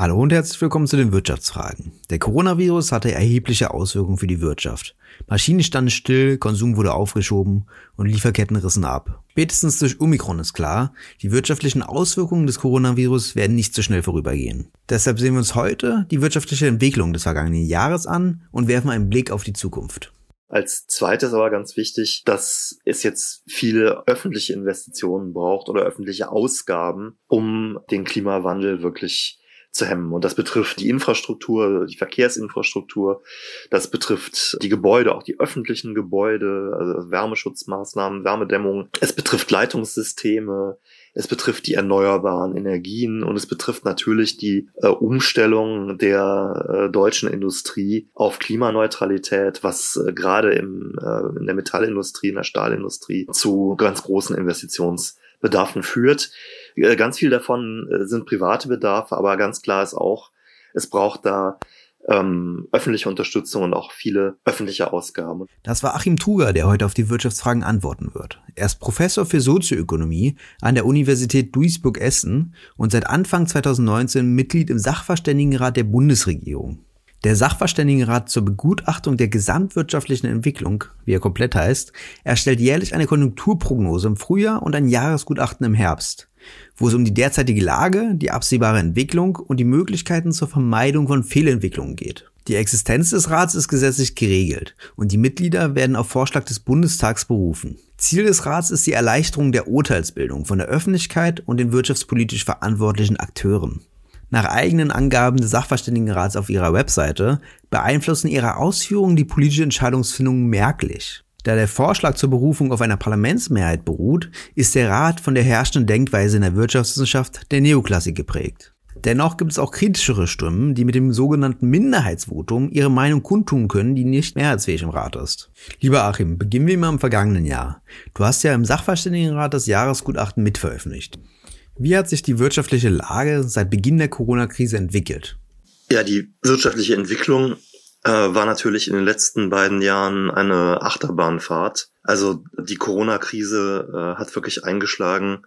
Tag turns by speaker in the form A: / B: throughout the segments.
A: Hallo und herzlich willkommen zu den Wirtschaftsfragen. Der Coronavirus hatte erhebliche Auswirkungen für die Wirtschaft. Maschinen standen still, Konsum wurde aufgeschoben und Lieferketten rissen ab. Spätestens durch Omikron ist klar, die wirtschaftlichen Auswirkungen des Coronavirus werden nicht so schnell vorübergehen. Deshalb sehen wir uns heute die wirtschaftliche Entwicklung des vergangenen Jahres an und werfen einen Blick auf die Zukunft.
B: Als zweites aber ganz wichtig, dass es jetzt viele öffentliche Investitionen braucht oder öffentliche Ausgaben, um den Klimawandel wirklich zu hemmen. Und das betrifft die Infrastruktur, die Verkehrsinfrastruktur, das betrifft die Gebäude, auch die öffentlichen Gebäude, also Wärmeschutzmaßnahmen, Wärmedämmung. Es betrifft Leitungssysteme, es betrifft die erneuerbaren Energien und es betrifft natürlich die äh, Umstellung der äh, deutschen Industrie auf Klimaneutralität, was äh, gerade im, äh, in der Metallindustrie, in der Stahlindustrie zu ganz großen Investitionsbedarfen führt. Äh, ganz viel davon äh, sind private Bedarfe, aber ganz klar ist auch, es braucht da ähm, öffentliche Unterstützung und auch viele öffentliche Ausgaben.
A: Das war Achim Tuger, der heute auf die Wirtschaftsfragen antworten wird. Er ist Professor für Sozioökonomie an der Universität Duisburg-Essen und seit Anfang 2019 Mitglied im Sachverständigenrat der Bundesregierung. Der Sachverständigenrat zur Begutachtung der gesamtwirtschaftlichen Entwicklung, wie er komplett heißt, erstellt jährlich eine Konjunkturprognose im Frühjahr und ein Jahresgutachten im Herbst wo es um die derzeitige Lage, die absehbare Entwicklung und die Möglichkeiten zur Vermeidung von Fehlentwicklungen geht. Die Existenz des Rats ist gesetzlich geregelt und die Mitglieder werden auf Vorschlag des Bundestags berufen. Ziel des Rats ist die Erleichterung der Urteilsbildung von der Öffentlichkeit und den wirtschaftspolitisch verantwortlichen Akteuren. Nach eigenen Angaben des Sachverständigenrats auf ihrer Webseite beeinflussen ihre Ausführungen die politische Entscheidungsfindung merklich. Da der Vorschlag zur Berufung auf einer Parlamentsmehrheit beruht, ist der Rat von der herrschenden Denkweise in der Wirtschaftswissenschaft der Neoklassik geprägt. Dennoch gibt es auch kritischere Stimmen, die mit dem sogenannten Minderheitsvotum ihre Meinung kundtun können, die nicht mehrheitsfähig im Rat ist. Lieber Achim, beginnen wir mal im vergangenen Jahr. Du hast ja im Sachverständigenrat das Jahresgutachten mitveröffentlicht. Wie hat sich die wirtschaftliche Lage seit Beginn der Corona-Krise entwickelt?
B: Ja, die wirtschaftliche Entwicklung äh, war natürlich in den letzten beiden Jahren eine Achterbahnfahrt. Also die Corona-Krise äh, hat wirklich eingeschlagen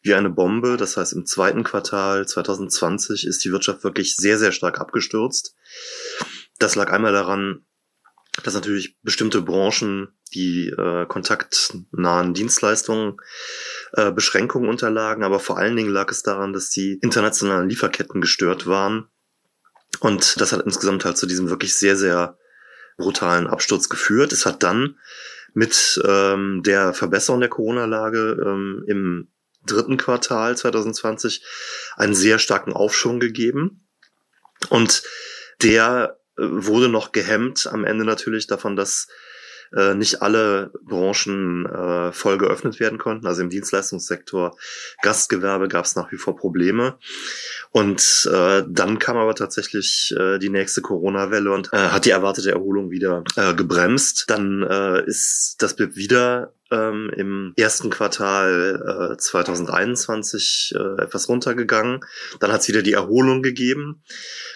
B: wie eine Bombe. Das heißt, im zweiten Quartal 2020 ist die Wirtschaft wirklich sehr, sehr stark abgestürzt. Das lag einmal daran, dass natürlich bestimmte Branchen die äh, kontaktnahen Dienstleistungen äh, Beschränkungen unterlagen, aber vor allen Dingen lag es daran, dass die internationalen Lieferketten gestört waren und das hat insgesamt halt zu diesem wirklich sehr, sehr brutalen Absturz geführt. Es hat dann mit ähm, der Verbesserung der Corona-Lage ähm, im dritten Quartal 2020 einen sehr starken Aufschwung gegeben. Und der äh, wurde noch gehemmt am Ende natürlich davon, dass äh, nicht alle Branchen äh, voll geöffnet werden konnten. Also im Dienstleistungssektor, Gastgewerbe gab es nach wie vor Probleme. Und äh, dann kam aber tatsächlich äh, die nächste Corona-Welle und äh, hat die erwartete Erholung wieder äh, gebremst. Dann äh, ist das BIP wieder ähm, im ersten Quartal äh, 2021 äh, etwas runtergegangen. Dann hat es wieder die Erholung gegeben.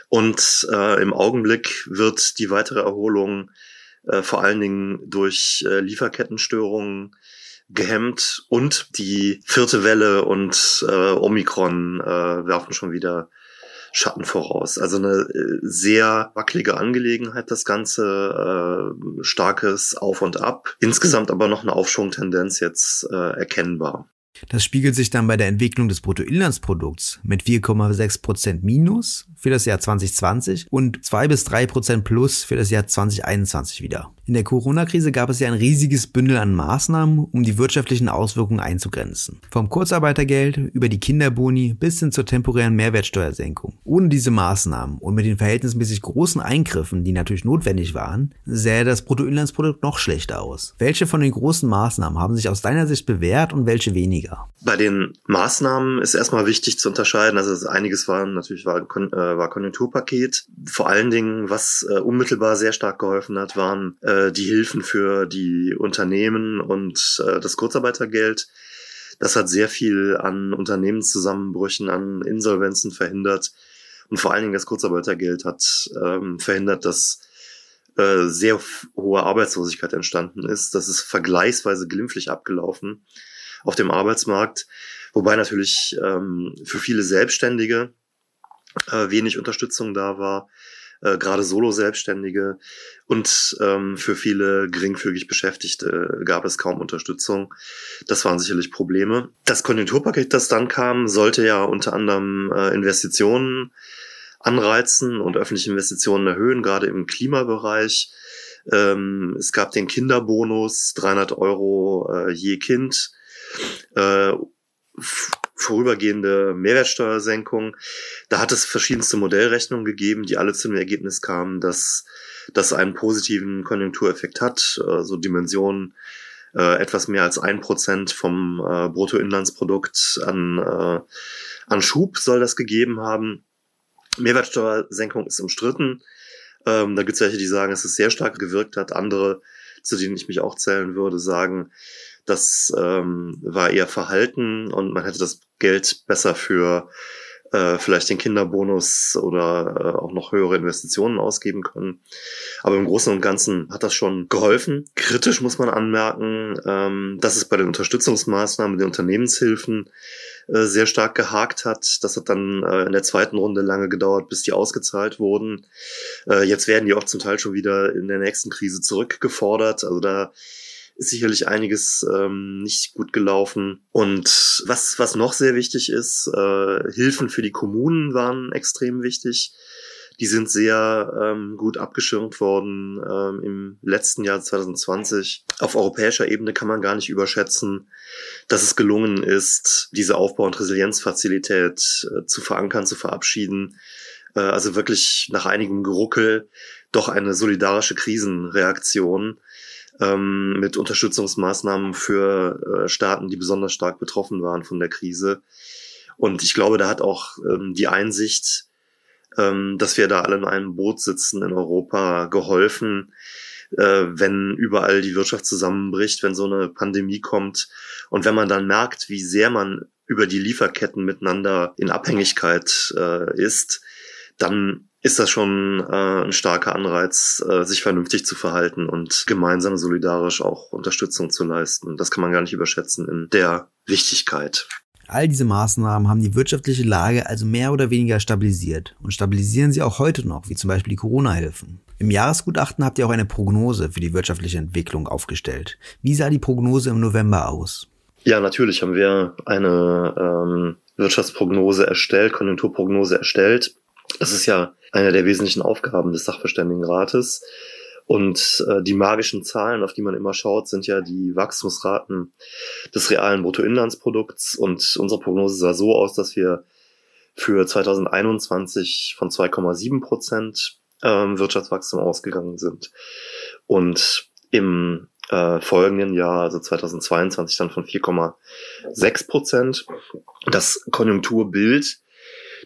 B: Und äh, im Augenblick wird die weitere Erholung äh, vor allen Dingen durch äh, Lieferkettenstörungen gehemmt und die vierte Welle und äh, Omikron äh, werfen schon wieder Schatten voraus. Also eine äh, sehr wackelige Angelegenheit, das Ganze, äh, starkes Auf und Ab. Insgesamt aber noch eine Aufschwungtendenz jetzt äh, erkennbar.
A: Das spiegelt sich dann bei der Entwicklung des Bruttoinlandsprodukts mit 4,6 Prozent Minus für das Jahr 2020 und 2 bis 3 Prozent Plus für das Jahr 2021 wieder. In der Corona-Krise gab es ja ein riesiges Bündel an Maßnahmen, um die wirtschaftlichen Auswirkungen einzugrenzen. Vom Kurzarbeitergeld über die Kinderboni bis hin zur temporären Mehrwertsteuersenkung. Ohne diese Maßnahmen und mit den verhältnismäßig großen Eingriffen, die natürlich notwendig waren, sähe das Bruttoinlandsprodukt noch schlechter aus. Welche von den großen Maßnahmen haben sich aus deiner Sicht bewährt und welche weniger?
B: Bei den Maßnahmen ist erstmal wichtig zu unterscheiden. Also einiges war natürlich war, äh, war Konjunkturpaket. Vor allen Dingen, was äh, unmittelbar sehr stark geholfen hat, waren äh, die Hilfen für die Unternehmen und das Kurzarbeitergeld. Das hat sehr viel an Unternehmenszusammenbrüchen, an Insolvenzen verhindert. Und vor allen Dingen das Kurzarbeitergeld hat ähm, verhindert, dass sehr hohe Arbeitslosigkeit entstanden ist. Das ist vergleichsweise glimpflich abgelaufen auf dem Arbeitsmarkt. Wobei natürlich ähm, für viele Selbstständige äh, wenig Unterstützung da war äh, gerade Solo-Selbstständige und ähm, für viele geringfügig Beschäftigte gab es kaum Unterstützung. Das waren sicherlich Probleme. Das Konjunkturpaket, das dann kam, sollte ja unter anderem äh, Investitionen anreizen und öffentliche Investitionen erhöhen, gerade im Klimabereich. Ähm, es gab den Kinderbonus, 300 Euro äh, je Kind. Äh, vorübergehende Mehrwertsteuersenkung. Da hat es verschiedenste Modellrechnungen gegeben, die alle zu dem Ergebnis kamen, dass das einen positiven Konjunktureffekt hat, also Dimensionen äh, etwas mehr als ein Prozent vom äh, Bruttoinlandsprodukt an, äh, an Schub soll das gegeben haben. Mehrwertsteuersenkung ist umstritten. Ähm, da gibt es welche, die sagen, dass es sehr stark gewirkt hat. Andere, zu denen ich mich auch zählen würde, sagen, das ähm, war eher Verhalten und man hätte das Geld besser für äh, vielleicht den Kinderbonus oder äh, auch noch höhere Investitionen ausgeben können. Aber im Großen und Ganzen hat das schon geholfen. Kritisch muss man anmerken, ähm, dass es bei den Unterstützungsmaßnahmen, den Unternehmenshilfen äh, sehr stark gehakt hat. Das hat dann äh, in der zweiten Runde lange gedauert, bis die ausgezahlt wurden. Äh, jetzt werden die auch zum Teil schon wieder in der nächsten Krise zurückgefordert. Also da ist sicherlich einiges ähm, nicht gut gelaufen. Und was, was noch sehr wichtig ist, äh, Hilfen für die Kommunen waren extrem wichtig. Die sind sehr ähm, gut abgeschirmt worden ähm, im letzten Jahr 2020. Auf europäischer Ebene kann man gar nicht überschätzen, dass es gelungen ist, diese Aufbau- und Resilienzfazilität äh, zu verankern, zu verabschieden. Äh, also wirklich nach einigem Geruckel doch eine solidarische Krisenreaktion ähm, mit Unterstützungsmaßnahmen für äh, Staaten, die besonders stark betroffen waren von der Krise. Und ich glaube, da hat auch ähm, die Einsicht, ähm, dass wir da alle in einem Boot sitzen in Europa, geholfen, äh, wenn überall die Wirtschaft zusammenbricht, wenn so eine Pandemie kommt und wenn man dann merkt, wie sehr man über die Lieferketten miteinander in Abhängigkeit äh, ist, dann ist das schon äh, ein starker Anreiz, äh, sich vernünftig zu verhalten und gemeinsam solidarisch auch Unterstützung zu leisten. Das kann man gar nicht überschätzen in der Wichtigkeit.
A: All diese Maßnahmen haben die wirtschaftliche Lage also mehr oder weniger stabilisiert und stabilisieren sie auch heute noch, wie zum Beispiel die Corona-Hilfen. Im Jahresgutachten habt ihr auch eine Prognose für die wirtschaftliche Entwicklung aufgestellt. Wie sah die Prognose im November aus?
B: Ja, natürlich haben wir eine ähm, Wirtschaftsprognose erstellt, Konjunkturprognose erstellt. Das ist ja eine der wesentlichen Aufgaben des Sachverständigenrates. Und äh, die magischen Zahlen, auf die man immer schaut, sind ja die Wachstumsraten des realen Bruttoinlandsprodukts. Und unsere Prognose sah so aus, dass wir für 2021 von 2,7 Prozent ähm, Wirtschaftswachstum ausgegangen sind. Und im äh, folgenden Jahr, also 2022, dann von 4,6 Prozent. Das Konjunkturbild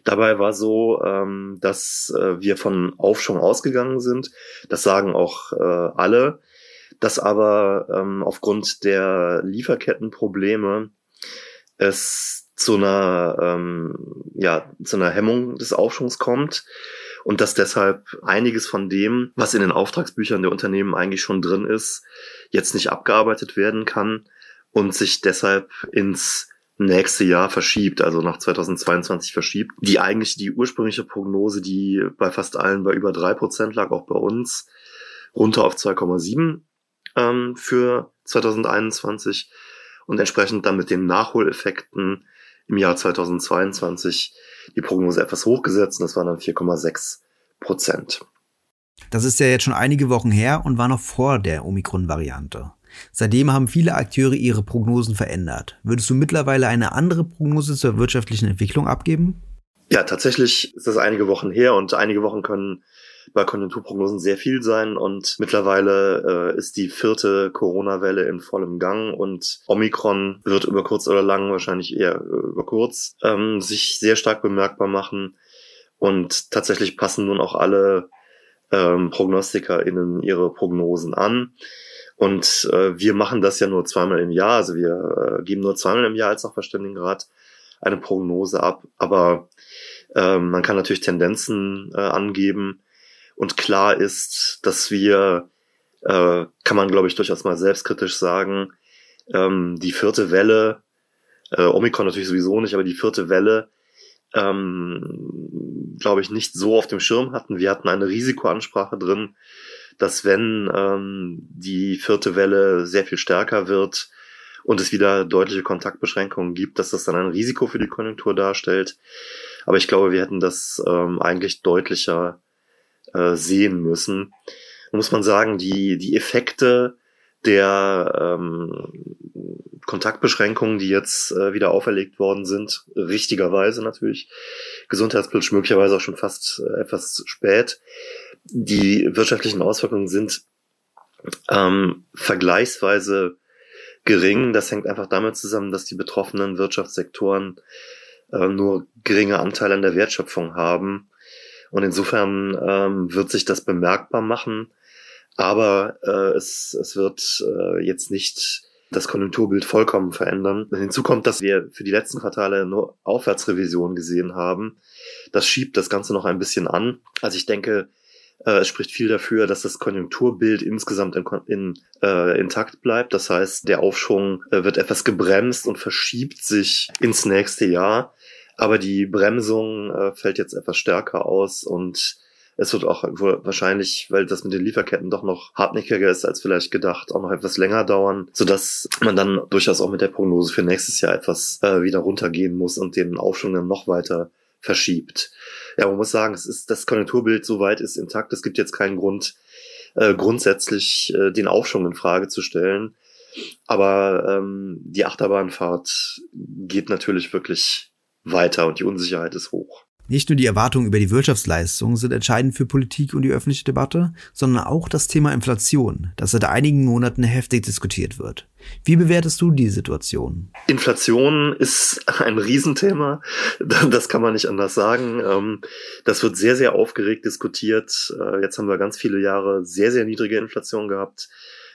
B: Dabei war so, ähm, dass äh, wir von Aufschwung ausgegangen sind. Das sagen auch äh, alle. Dass aber ähm, aufgrund der Lieferkettenprobleme es zu einer, ähm, ja, zu einer Hemmung des Aufschwungs kommt und dass deshalb einiges von dem, was in den Auftragsbüchern der Unternehmen eigentlich schon drin ist, jetzt nicht abgearbeitet werden kann und sich deshalb ins nächste Jahr verschiebt, also nach 2022 verschiebt. Die eigentlich die ursprüngliche Prognose, die bei fast allen bei über drei Prozent lag, auch bei uns, runter auf 2,7 ähm, für 2021 und entsprechend dann mit den Nachholeffekten im Jahr 2022 die Prognose etwas hochgesetzt und das waren dann 4,6 Prozent.
A: Das ist ja jetzt schon einige Wochen her und war noch vor der Omikron-Variante. Seitdem haben viele Akteure ihre Prognosen verändert. Würdest du mittlerweile eine andere Prognose zur wirtschaftlichen Entwicklung abgeben?
B: Ja, tatsächlich ist das einige Wochen her und einige Wochen können bei Konjunkturprognosen sehr viel sein und mittlerweile äh, ist die vierte Corona-Welle in vollem Gang und Omikron wird über kurz oder lang, wahrscheinlich eher über kurz, ähm, sich sehr stark bemerkbar machen und tatsächlich passen nun auch alle ähm, PrognostikerInnen ihre Prognosen an. Und äh, wir machen das ja nur zweimal im Jahr. Also wir äh, geben nur zweimal im Jahr als Sachverständigenrat eine Prognose ab. Aber äh, man kann natürlich Tendenzen äh, angeben. Und klar ist, dass wir, äh, kann man glaube ich durchaus mal selbstkritisch sagen, ähm, die vierte Welle, äh, Omikron natürlich sowieso nicht, aber die vierte Welle ähm, glaube ich, nicht so auf dem Schirm hatten. Wir hatten eine Risikoansprache drin, dass wenn ähm, die vierte Welle sehr viel stärker wird und es wieder deutliche Kontaktbeschränkungen gibt, dass das dann ein Risiko für die Konjunktur darstellt. Aber ich glaube, wir hätten das ähm, eigentlich deutlicher äh, sehen müssen. Da muss man sagen, die, die Effekte der ähm, Kontaktbeschränkungen, die jetzt äh, wieder auferlegt worden sind, richtigerweise natürlich, gesundheitspolitisch möglicherweise auch schon fast äh, etwas spät. Die wirtschaftlichen Auswirkungen sind ähm, vergleichsweise gering. Das hängt einfach damit zusammen, dass die betroffenen Wirtschaftssektoren äh, nur geringe Anteile an der Wertschöpfung haben. Und insofern ähm, wird sich das bemerkbar machen. Aber äh, es, es wird äh, jetzt nicht das Konjunkturbild vollkommen verändern. Hinzu kommt, dass wir für die letzten Quartale nur Aufwärtsrevisionen gesehen haben. Das schiebt das Ganze noch ein bisschen an. Also ich denke, äh, es spricht viel dafür, dass das Konjunkturbild insgesamt in, in, äh, intakt bleibt. Das heißt, der Aufschwung äh, wird etwas gebremst und verschiebt sich ins nächste Jahr. Aber die Bremsung äh, fällt jetzt etwas stärker aus und es wird auch wahrscheinlich, weil das mit den Lieferketten doch noch hartnäckiger ist als vielleicht gedacht, auch noch etwas länger dauern, sodass man dann durchaus auch mit der Prognose für nächstes Jahr etwas äh, wieder runtergehen muss und den Aufschwung dann noch weiter verschiebt. Ja, man muss sagen, es ist das Konjunkturbild soweit ist intakt. Es gibt jetzt keinen Grund, äh, grundsätzlich äh, den Aufschwung in Frage zu stellen. Aber ähm, die Achterbahnfahrt geht natürlich wirklich weiter und die Unsicherheit ist hoch.
A: Nicht nur die Erwartungen über die Wirtschaftsleistung sind entscheidend für Politik und die öffentliche Debatte, sondern auch das Thema Inflation, das seit einigen Monaten heftig diskutiert wird. Wie bewertest du die Situation?
B: Inflation ist ein Riesenthema. Das kann man nicht anders sagen. Ähm, das wird sehr, sehr aufgeregt diskutiert. Äh, jetzt haben wir ganz viele Jahre sehr, sehr niedrige Inflation gehabt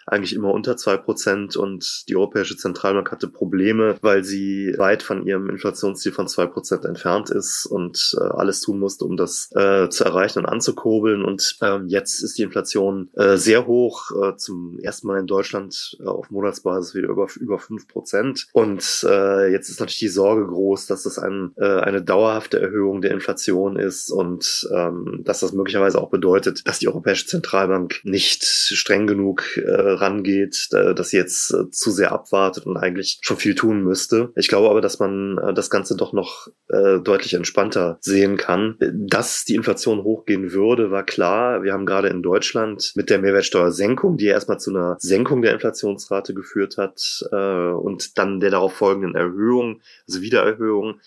B: eigentlich immer unter zwei Prozent und die Europäische Zentralbank hatte Probleme, weil sie weit von ihrem Inflationsziel von zwei Prozent entfernt ist und äh, alles tun musste, um das äh, zu erreichen und anzukurbeln. Und ähm, jetzt ist die Inflation äh, sehr hoch, äh, zum ersten Mal in Deutschland äh, auf Monatsbasis wieder über über fünf Prozent. Und äh, jetzt ist natürlich die Sorge groß, dass das ein, äh, eine dauerhafte Erhöhung der Inflation ist und ähm, dass das möglicherweise auch bedeutet, dass die Europäische Zentralbank nicht streng genug äh, rangeht, dass sie jetzt äh, zu sehr abwartet und eigentlich schon viel tun müsste. Ich glaube aber, dass man äh, das Ganze doch noch äh, deutlich entspannter sehen kann. Dass die Inflation hochgehen würde, war klar. Wir haben gerade in Deutschland mit der Mehrwertsteuersenkung, die erstmal zu einer Senkung der Inflationsrate geführt hat und dann der darauf folgenden Erhöhung, also Wiedererhöhung,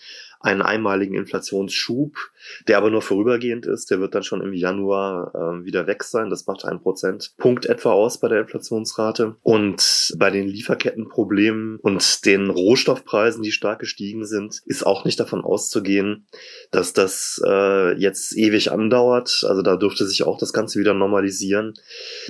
B: einen einmaligen Inflationsschub, der aber nur vorübergehend ist. Der wird dann schon im Januar äh, wieder weg sein. Das macht einen Prozentpunkt etwa aus bei der Inflationsrate. Und bei den Lieferkettenproblemen und den Rohstoffpreisen, die stark gestiegen sind, ist auch nicht davon auszugehen, dass das äh, jetzt ewig andauert. Also da dürfte sich auch das Ganze wieder normalisieren.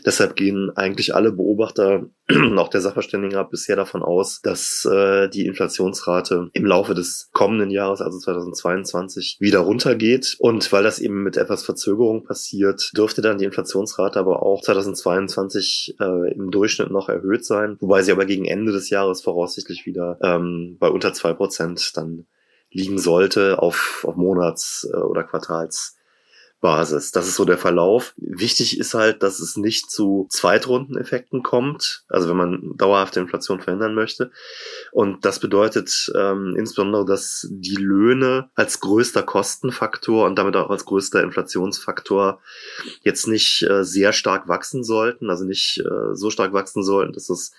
B: Deshalb gehen eigentlich alle Beobachter auch der Sachverständigenrat bisher davon aus, dass äh, die Inflationsrate im Laufe des kommenden Jahres, also 2022, wieder runtergeht. Und weil das eben mit etwas Verzögerung passiert, dürfte dann die Inflationsrate aber auch 2022 äh, im Durchschnitt noch erhöht sein, wobei sie aber gegen Ende des Jahres voraussichtlich wieder ähm, bei unter zwei Prozent dann liegen sollte auf, auf Monats- äh, oder Quartals Basis. Das ist so der Verlauf. Wichtig ist halt, dass es nicht zu Zweitrundeneffekten kommt, also wenn man dauerhafte Inflation verhindern möchte. Und das bedeutet ähm, insbesondere, dass die Löhne als größter Kostenfaktor und damit auch als größter Inflationsfaktor jetzt nicht äh, sehr stark wachsen sollten, also nicht äh, so stark wachsen sollten, dass es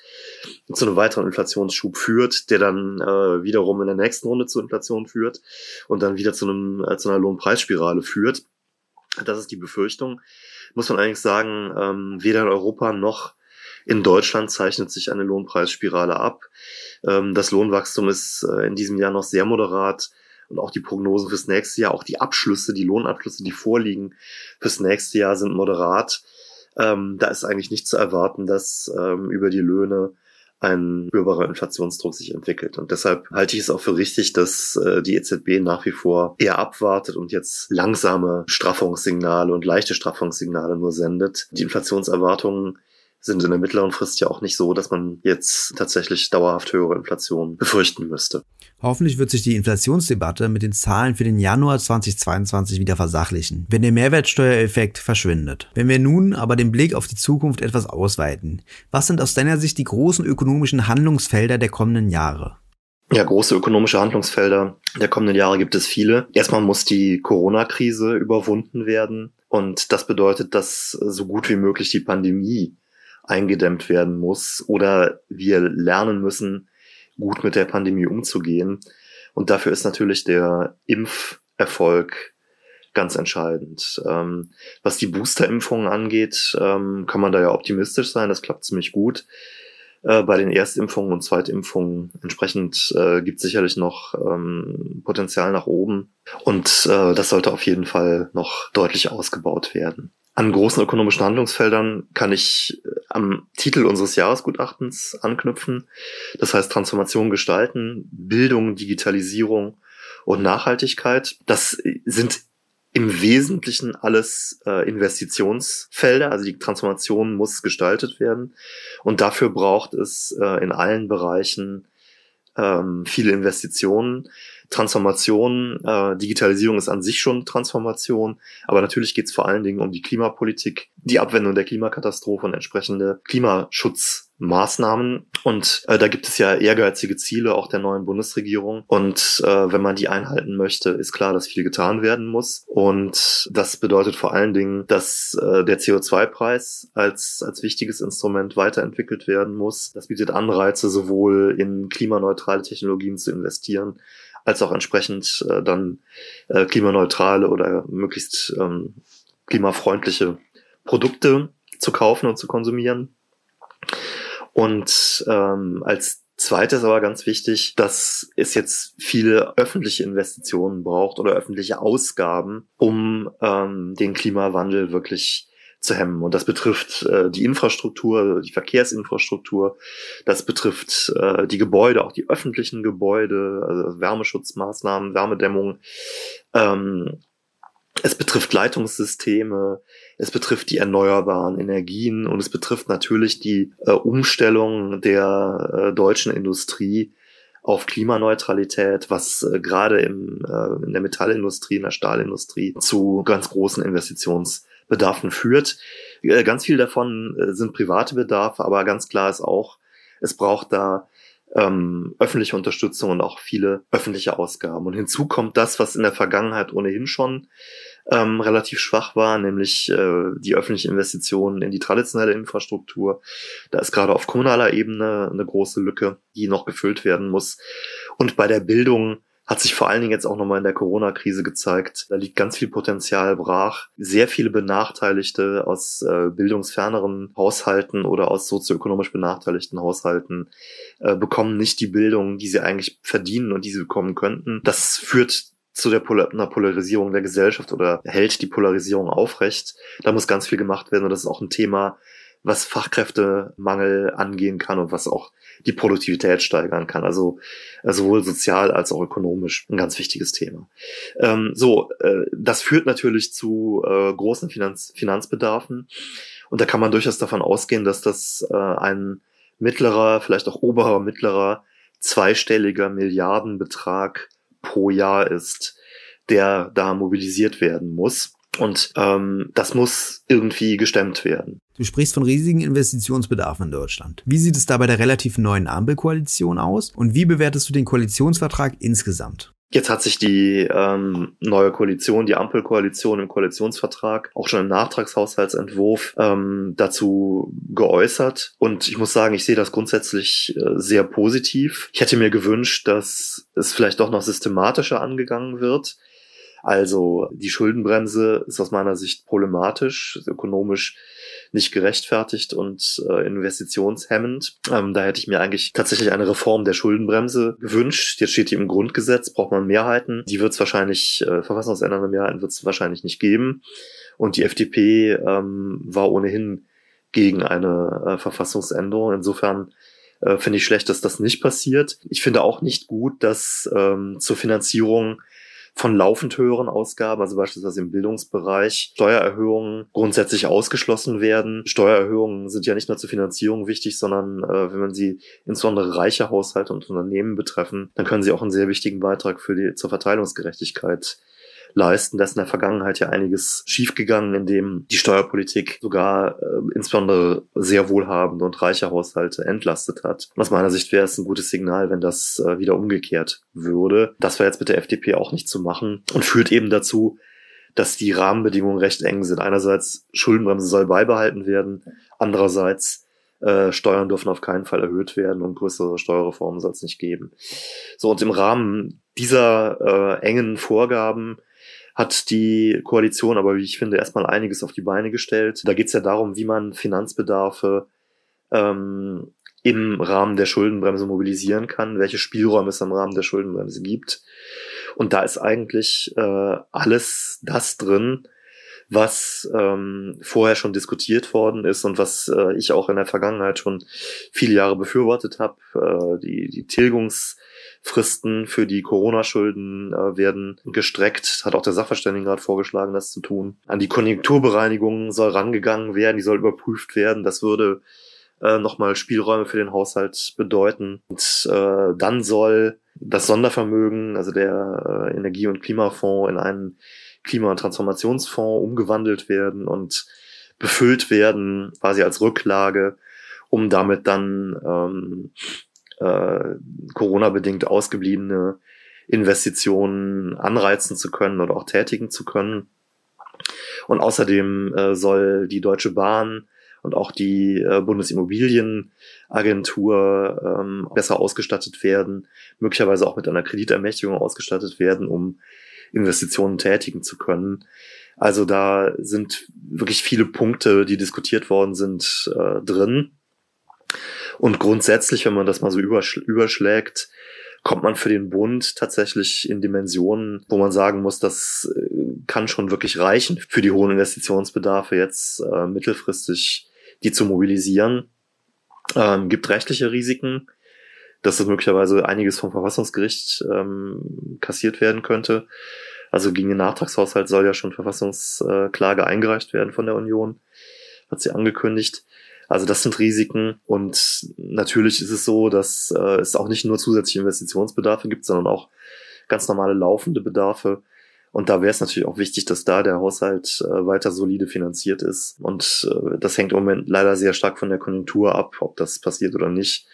B: zu einem weiteren Inflationsschub führt, der dann äh, wiederum in der nächsten Runde zur Inflation führt und dann wieder zu, einem, äh, zu einer Lohnpreisspirale führt. Das ist die Befürchtung. Muss man eigentlich sagen, ähm, weder in Europa noch in Deutschland zeichnet sich eine Lohnpreisspirale ab. Ähm, das Lohnwachstum ist äh, in diesem Jahr noch sehr moderat und auch die Prognosen fürs nächste Jahr, auch die Abschlüsse, die Lohnabschlüsse, die vorliegen fürs nächste Jahr sind moderat. Ähm, da ist eigentlich nicht zu erwarten, dass ähm, über die Löhne ein höherer Inflationsdruck sich entwickelt. Und deshalb halte ich es auch für richtig, dass äh, die EZB nach wie vor eher abwartet und jetzt langsame Straffungssignale und leichte Straffungssignale nur sendet. Die Inflationserwartungen sind in der mittleren Frist ja auch nicht so, dass man jetzt tatsächlich dauerhaft höhere Inflation befürchten müsste.
A: Hoffentlich wird sich die Inflationsdebatte mit den Zahlen für den Januar 2022 wieder versachlichen, wenn der Mehrwertsteuereffekt verschwindet. Wenn wir nun aber den Blick auf die Zukunft etwas ausweiten, was sind aus deiner Sicht die großen ökonomischen Handlungsfelder der kommenden Jahre?
B: Ja, große ökonomische Handlungsfelder der kommenden Jahre gibt es viele. Erstmal muss die Corona-Krise überwunden werden. Und das bedeutet, dass so gut wie möglich die Pandemie eingedämmt werden muss oder wir lernen müssen, gut mit der Pandemie umzugehen. Und dafür ist natürlich der Impferfolg ganz entscheidend. Ähm, was die Boosterimpfungen angeht, ähm, kann man da ja optimistisch sein. Das klappt ziemlich gut. Äh, bei den Erstimpfungen und Zweitimpfungen entsprechend äh, gibt sicherlich noch ähm, Potenzial nach oben. Und äh, das sollte auf jeden Fall noch deutlich ausgebaut werden. An großen ökonomischen Handlungsfeldern kann ich am Titel unseres Jahresgutachtens anknüpfen. Das heißt Transformation gestalten, Bildung, Digitalisierung und Nachhaltigkeit. Das sind im Wesentlichen alles äh, Investitionsfelder. Also die Transformation muss gestaltet werden. Und dafür braucht es äh, in allen Bereichen ähm, viele Investitionen. Transformation, äh, Digitalisierung ist an sich schon Transformation, aber natürlich geht es vor allen Dingen um die Klimapolitik, die Abwendung der Klimakatastrophe und entsprechende Klimaschutzmaßnahmen. Und äh, da gibt es ja ehrgeizige Ziele auch der neuen Bundesregierung. Und äh, wenn man die einhalten möchte, ist klar, dass viel getan werden muss. Und das bedeutet vor allen Dingen, dass äh, der CO2-Preis als, als wichtiges Instrument weiterentwickelt werden muss. Das bietet Anreize, sowohl in klimaneutrale Technologien zu investieren, als auch entsprechend äh, dann äh, klimaneutrale oder möglichst ähm, klimafreundliche Produkte zu kaufen und zu konsumieren. Und ähm, als zweites aber ganz wichtig, dass es jetzt viele öffentliche Investitionen braucht oder öffentliche Ausgaben, um ähm, den Klimawandel wirklich zu hemmen. Und das betrifft äh, die Infrastruktur, die Verkehrsinfrastruktur, das betrifft äh, die Gebäude, auch die öffentlichen Gebäude, also Wärmeschutzmaßnahmen, Wärmedämmung. Ähm, es betrifft Leitungssysteme, es betrifft die erneuerbaren Energien und es betrifft natürlich die äh, Umstellung der äh, deutschen Industrie auf Klimaneutralität, was äh, gerade im, äh, in der Metallindustrie, in der Stahlindustrie zu ganz großen Investitions Bedarfen führt. Äh, ganz viel davon äh, sind private Bedarfe, aber ganz klar ist auch, es braucht da ähm, öffentliche Unterstützung und auch viele öffentliche Ausgaben. Und hinzu kommt das, was in der Vergangenheit ohnehin schon ähm, relativ schwach war, nämlich äh, die öffentlichen Investitionen in die traditionelle Infrastruktur. Da ist gerade auf kommunaler Ebene eine große Lücke, die noch gefüllt werden muss. Und bei der Bildung hat sich vor allen Dingen jetzt auch nochmal in der Corona-Krise gezeigt. Da liegt ganz viel Potenzial brach. Sehr viele Benachteiligte aus äh, bildungsferneren Haushalten oder aus sozioökonomisch benachteiligten Haushalten äh, bekommen nicht die Bildung, die sie eigentlich verdienen und die sie bekommen könnten. Das führt zu der Pol einer Polarisierung der Gesellschaft oder hält die Polarisierung aufrecht. Da muss ganz viel gemacht werden und das ist auch ein Thema, was Fachkräftemangel angehen kann und was auch die Produktivität steigern kann. Also äh, sowohl sozial als auch ökonomisch ein ganz wichtiges Thema. Ähm, so, äh, das führt natürlich zu äh, großen Finanz Finanzbedarfen und da kann man durchaus davon ausgehen, dass das äh, ein mittlerer, vielleicht auch oberer mittlerer zweistelliger Milliardenbetrag pro Jahr ist, der da mobilisiert werden muss. Und ähm, das muss irgendwie gestemmt werden.
A: Du sprichst von riesigen Investitionsbedarfen in Deutschland. Wie sieht es da bei der relativ neuen Ampelkoalition aus und wie bewertest du den Koalitionsvertrag insgesamt?
B: Jetzt hat sich die ähm, neue Koalition, die Ampelkoalition im Koalitionsvertrag, auch schon im Nachtragshaushaltsentwurf ähm, dazu geäußert. Und ich muss sagen, ich sehe das grundsätzlich äh, sehr positiv. Ich hätte mir gewünscht, dass es vielleicht doch noch systematischer angegangen wird. Also die Schuldenbremse ist aus meiner Sicht problematisch, ökonomisch nicht gerechtfertigt und äh, investitionshemmend. Ähm, da hätte ich mir eigentlich tatsächlich eine Reform der Schuldenbremse gewünscht. Jetzt steht die im Grundgesetz, braucht man Mehrheiten. Die wird es wahrscheinlich, äh, verfassungsändernde Mehrheiten wird es wahrscheinlich nicht geben. Und die FDP ähm, war ohnehin gegen eine äh, Verfassungsänderung. Insofern äh, finde ich schlecht, dass das nicht passiert. Ich finde auch nicht gut, dass ähm, zur Finanzierung von laufend höheren Ausgaben, also beispielsweise im Bildungsbereich, Steuererhöhungen grundsätzlich ausgeschlossen werden. Steuererhöhungen sind ja nicht nur zur Finanzierung wichtig, sondern äh, wenn man sie insbesondere reiche Haushalte und Unternehmen betreffen, dann können sie auch einen sehr wichtigen Beitrag für die zur Verteilungsgerechtigkeit leisten. Da ist in der Vergangenheit ja einiges schiefgegangen, indem die Steuerpolitik sogar äh, insbesondere sehr wohlhabende und reiche Haushalte entlastet hat. Und aus meiner Sicht wäre es ein gutes Signal, wenn das äh, wieder umgekehrt würde. Das war jetzt mit der FDP auch nicht zu machen und führt eben dazu, dass die Rahmenbedingungen recht eng sind. Einerseits Schuldenbremse soll beibehalten werden, andererseits äh, Steuern dürfen auf keinen Fall erhöht werden und größere Steuerreformen soll es nicht geben. So und im Rahmen dieser äh, engen Vorgaben hat die Koalition aber, wie ich finde, erstmal einiges auf die Beine gestellt. Da geht es ja darum, wie man Finanzbedarfe ähm, im Rahmen der Schuldenbremse mobilisieren kann, welche Spielräume es im Rahmen der Schuldenbremse gibt. Und da ist eigentlich äh, alles das drin, was ähm, vorher schon diskutiert worden ist und was äh, ich auch in der Vergangenheit schon viele Jahre befürwortet habe. Äh, die, die Tilgungs Fristen für die Corona-Schulden äh, werden gestreckt. Hat auch der Sachverständigenrat vorgeschlagen, das zu tun. An die Konjunkturbereinigung soll rangegangen werden, die soll überprüft werden. Das würde äh, nochmal Spielräume für den Haushalt bedeuten. Und äh, dann soll das Sondervermögen, also der äh, Energie- und Klimafonds, in einen Klima- und Transformationsfonds umgewandelt werden und befüllt werden, quasi als Rücklage, um damit dann ähm, äh, Corona-bedingt ausgebliebene Investitionen anreizen zu können oder auch tätigen zu können. Und außerdem äh, soll die Deutsche Bahn und auch die äh, Bundesimmobilienagentur ähm, besser ausgestattet werden, möglicherweise auch mit einer Kreditermächtigung ausgestattet werden, um Investitionen tätigen zu können. Also da sind wirklich viele Punkte, die diskutiert worden sind, äh, drin. Und grundsätzlich, wenn man das mal so überschl überschlägt, kommt man für den Bund tatsächlich in Dimensionen, wo man sagen muss, das äh, kann schon wirklich reichen für die hohen Investitionsbedarfe jetzt äh, mittelfristig die zu mobilisieren. Ähm, gibt rechtliche Risiken, dass es möglicherweise einiges vom Verfassungsgericht ähm, kassiert werden könnte. Also gegen den Nachtragshaushalt soll ja schon Verfassungsklage eingereicht werden von der Union, hat sie angekündigt. Also das sind Risiken und natürlich ist es so, dass äh, es auch nicht nur zusätzliche Investitionsbedarfe gibt, sondern auch ganz normale laufende Bedarfe. Und da wäre es natürlich auch wichtig, dass da der Haushalt äh, weiter solide finanziert ist. Und äh, das hängt im Moment leider sehr stark von der Konjunktur ab, ob das passiert oder nicht.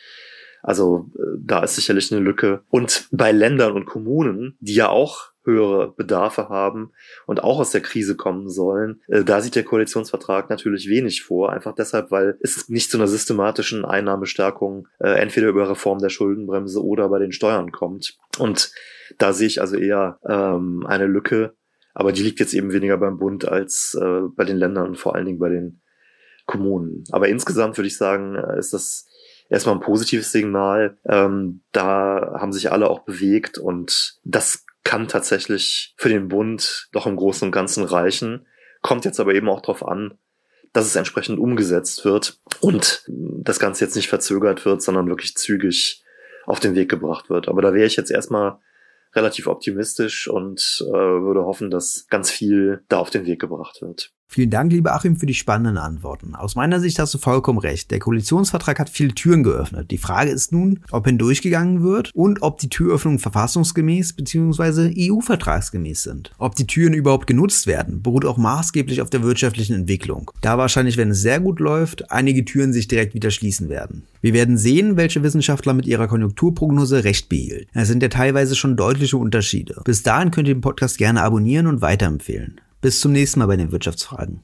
B: Also äh, da ist sicherlich eine Lücke. Und bei Ländern und Kommunen, die ja auch höhere Bedarfe haben und auch aus der Krise kommen sollen. Äh, da sieht der Koalitionsvertrag natürlich wenig vor, einfach deshalb, weil es nicht zu einer systematischen Einnahmestärkung äh, entweder über Reform der Schuldenbremse oder bei den Steuern kommt. Und da sehe ich also eher ähm, eine Lücke, aber die liegt jetzt eben weniger beim Bund als äh, bei den Ländern und vor allen Dingen bei den Kommunen. Aber insgesamt würde ich sagen, äh, ist das erstmal ein positives Signal. Ähm, da haben sich alle auch bewegt und das kann tatsächlich für den Bund doch im Großen und Ganzen reichen. Kommt jetzt aber eben auch darauf an, dass es entsprechend umgesetzt wird und das Ganze jetzt nicht verzögert wird, sondern wirklich zügig auf den Weg gebracht wird. Aber da wäre ich jetzt erstmal relativ optimistisch und äh, würde hoffen, dass ganz viel da auf den Weg gebracht wird.
A: Vielen Dank, lieber Achim, für die spannenden Antworten. Aus meiner Sicht hast du vollkommen recht. Der Koalitionsvertrag hat viele Türen geöffnet. Die Frage ist nun, ob hindurchgegangen wird und ob die Türöffnungen verfassungsgemäß bzw. EU-vertragsgemäß sind. Ob die Türen überhaupt genutzt werden, beruht auch maßgeblich auf der wirtschaftlichen Entwicklung. Da wahrscheinlich, wenn es sehr gut läuft, einige Türen sich direkt wieder schließen werden. Wir werden sehen, welche Wissenschaftler mit ihrer Konjunkturprognose recht behielten. Es sind ja teilweise schon deutliche Unterschiede. Bis dahin könnt ihr den Podcast gerne abonnieren und weiterempfehlen. Bis zum nächsten Mal bei den Wirtschaftsfragen.